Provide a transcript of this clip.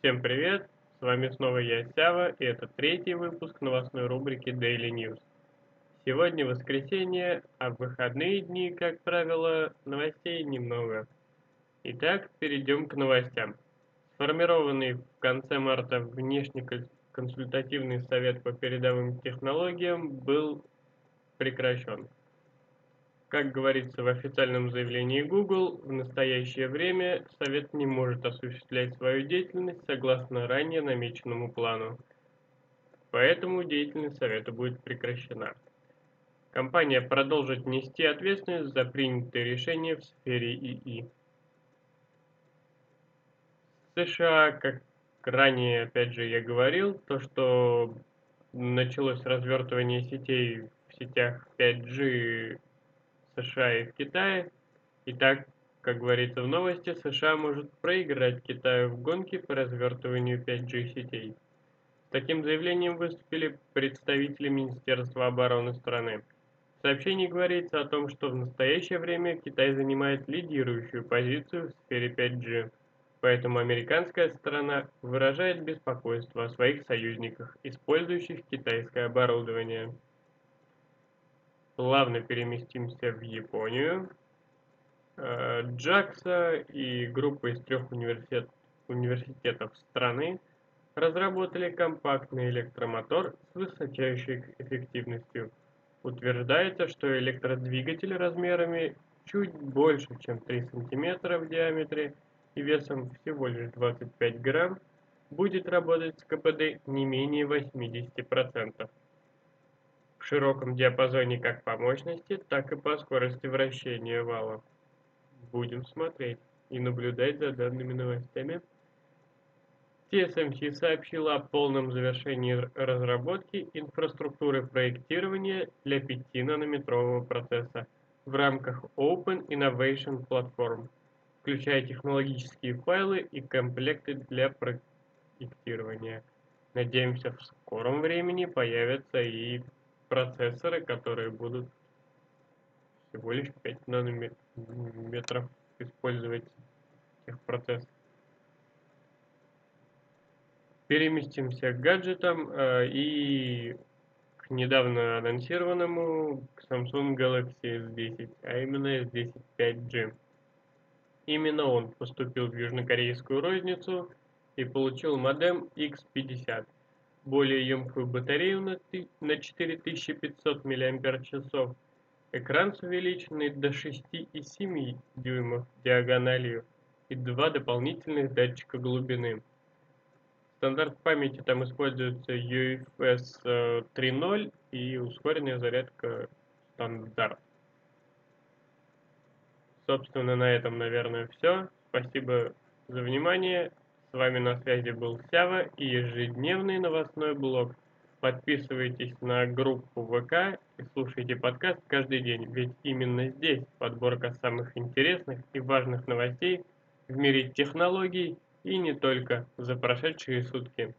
Всем привет! С вами снова я, Сява, и это третий выпуск новостной рубрики Daily News. Сегодня воскресенье, а в выходные дни, как правило, новостей немного. Итак, перейдем к новостям. Сформированный в конце марта внешний консультативный совет по передовым технологиям был прекращен. Как говорится в официальном заявлении Google, в настоящее время Совет не может осуществлять свою деятельность согласно ранее намеченному плану. Поэтому деятельность Совета будет прекращена. Компания продолжит нести ответственность за принятые решения в сфере ИИ. США, как ранее, опять же, я говорил, то, что началось развертывание сетей в сетях 5G США и в Китае. И так, как говорится в новости, США может проиграть Китаю в гонке по развертыванию 5G сетей. С таким заявлением выступили представители Министерства обороны страны. В сообщении говорится о том, что в настоящее время Китай занимает лидирующую позицию в сфере 5G, поэтому американская сторона выражает беспокойство о своих союзниках, использующих китайское оборудование плавно переместимся в Японию. Э, Джакса и группа из трех университет, университетов страны разработали компактный электромотор с высочайшей эффективностью. Утверждается, что электродвигатель размерами чуть больше, чем 3 см в диаметре и весом всего лишь 25 грамм, будет работать с КПД не менее 80% широком диапазоне как по мощности, так и по скорости вращения вала. Будем смотреть и наблюдать за данными новостями. TSMC сообщила о полном завершении разработки инфраструктуры проектирования для 5-нанометрового процесса в рамках Open Innovation Platform, включая технологические файлы и комплекты для проектирования. Надеемся, в скором времени появятся и процессоры, которые будут всего лишь 5 нанометров использовать техпроцесс. Переместимся к гаджетам э, и к недавно анонсированному к Samsung Galaxy S10, а именно S10 5G. Именно он поступил в южнокорейскую розницу и получил модем X50 более емкую батарею на 4500 мАч, экран с увеличенный до 6,7 дюймов диагональю и два дополнительных датчика глубины. Стандарт памяти там используется UFS 3.0 и ускоренная зарядка стандарт. Собственно, на этом, наверное, все. Спасибо за внимание. С вами на связи был Сява и ежедневный новостной блог. Подписывайтесь на группу ВК и слушайте подкаст каждый день, ведь именно здесь подборка самых интересных и важных новостей в мире технологий и не только за прошедшие сутки.